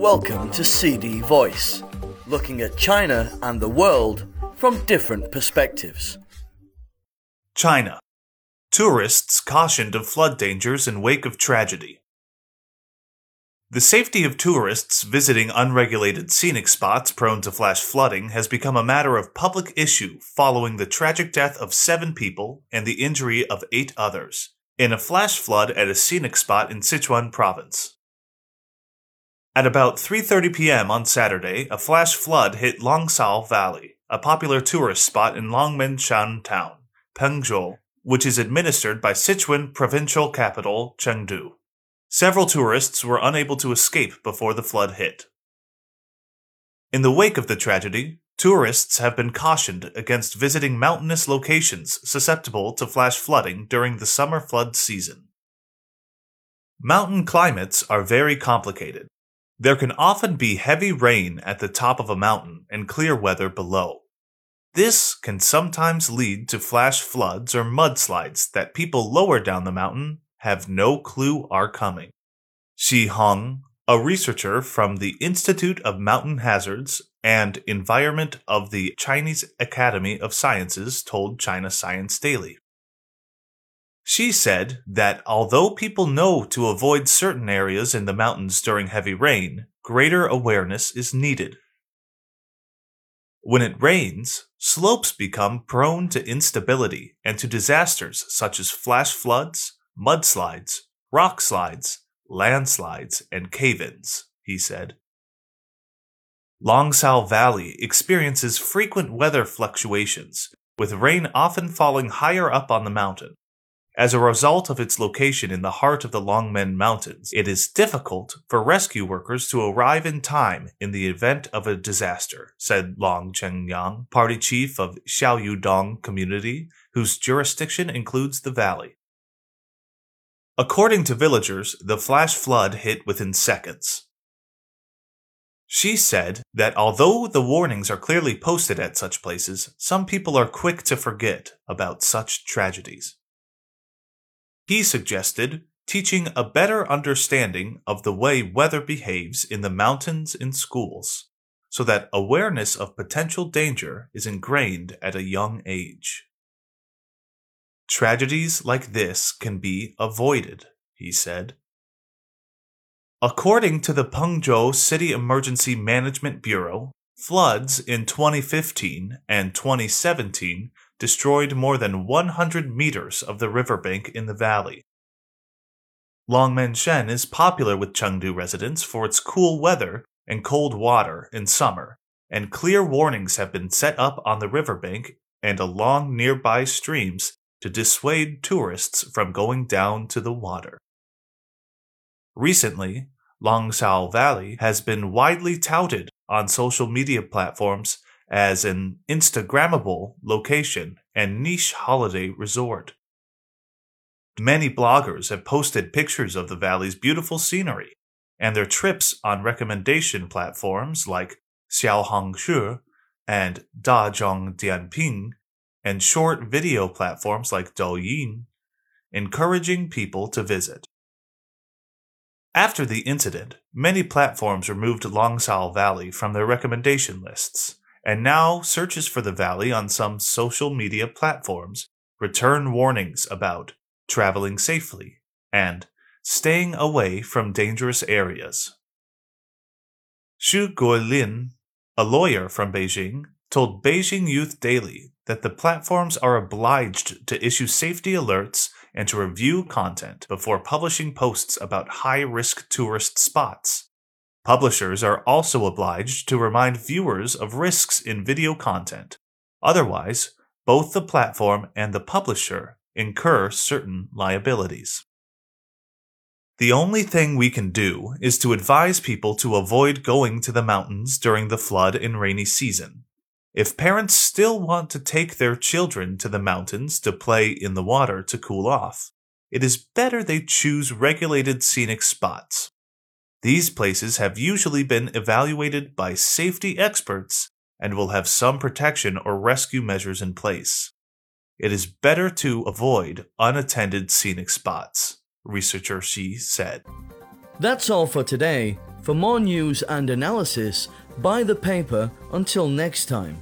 Welcome to CD Voice, looking at China and the world from different perspectives. China. Tourists cautioned of flood dangers in wake of tragedy. The safety of tourists visiting unregulated scenic spots prone to flash flooding has become a matter of public issue following the tragic death of seven people and the injury of eight others in a flash flood at a scenic spot in Sichuan province. At about 3:30 p.m. on Saturday, a flash flood hit Longcao Valley, a popular tourist spot in Longmenshan town, Pengzhou, which is administered by Sichuan provincial capital Chengdu. Several tourists were unable to escape before the flood hit. In the wake of the tragedy, tourists have been cautioned against visiting mountainous locations susceptible to flash flooding during the summer flood season. Mountain climates are very complicated there can often be heavy rain at the top of a mountain and clear weather below. This can sometimes lead to flash floods or mudslides that people lower down the mountain have no clue are coming. Xie Hong, a researcher from the Institute of Mountain Hazards and Environment of the Chinese Academy of Sciences, told China Science Daily. Xie said that although people know to avoid certain areas in the mountains during heavy rain, greater awareness is needed. When it rains, slopes become prone to instability and to disasters such as flash floods, mudslides, rock slides, landslides, and cave ins, he said. Longcao Valley experiences frequent weather fluctuations, with rain often falling higher up on the mountain. As a result of its location in the heart of the Longmen Mountains, it is difficult for rescue workers to arrive in time in the event of a disaster, said Long Chengyang, party chief of Xiaoyudong community, whose jurisdiction includes the valley. According to villagers, the flash flood hit within seconds. She said that although the warnings are clearly posted at such places, some people are quick to forget about such tragedies. He suggested teaching a better understanding of the way weather behaves in the mountains in schools, so that awareness of potential danger is ingrained at a young age. Tragedies like this can be avoided, he said. According to the Pengzhou City Emergency Management Bureau, floods in 2015 and 2017 destroyed more than 100 meters of the riverbank in the valley. Longmenshan is popular with Chengdu residents for its cool weather and cold water in summer, and clear warnings have been set up on the riverbank and along nearby streams to dissuade tourists from going down to the water. Recently, Longcao Valley has been widely touted on social media platforms as an Instagrammable location and niche holiday resort. Many bloggers have posted pictures of the valley's beautiful scenery and their trips on recommendation platforms like Xiaohongshu and Dazhong Dianping and short video platforms like Douyin, encouraging people to visit. After the incident, many platforms removed Longcao Valley from their recommendation lists and now searches for the valley on some social media platforms return warnings about traveling safely and staying away from dangerous areas. Xu Guolin, a lawyer from Beijing, told Beijing Youth Daily that the platforms are obliged to issue safety alerts and to review content before publishing posts about high risk tourist spots Publishers are also obliged to remind viewers of risks in video content. Otherwise, both the platform and the publisher incur certain liabilities. The only thing we can do is to advise people to avoid going to the mountains during the flood and rainy season. If parents still want to take their children to the mountains to play in the water to cool off, it is better they choose regulated scenic spots these places have usually been evaluated by safety experts and will have some protection or rescue measures in place. It is better to avoid unattended scenic spots, researcher Xie said. That's all for today. For more news and analysis, buy the paper. Until next time.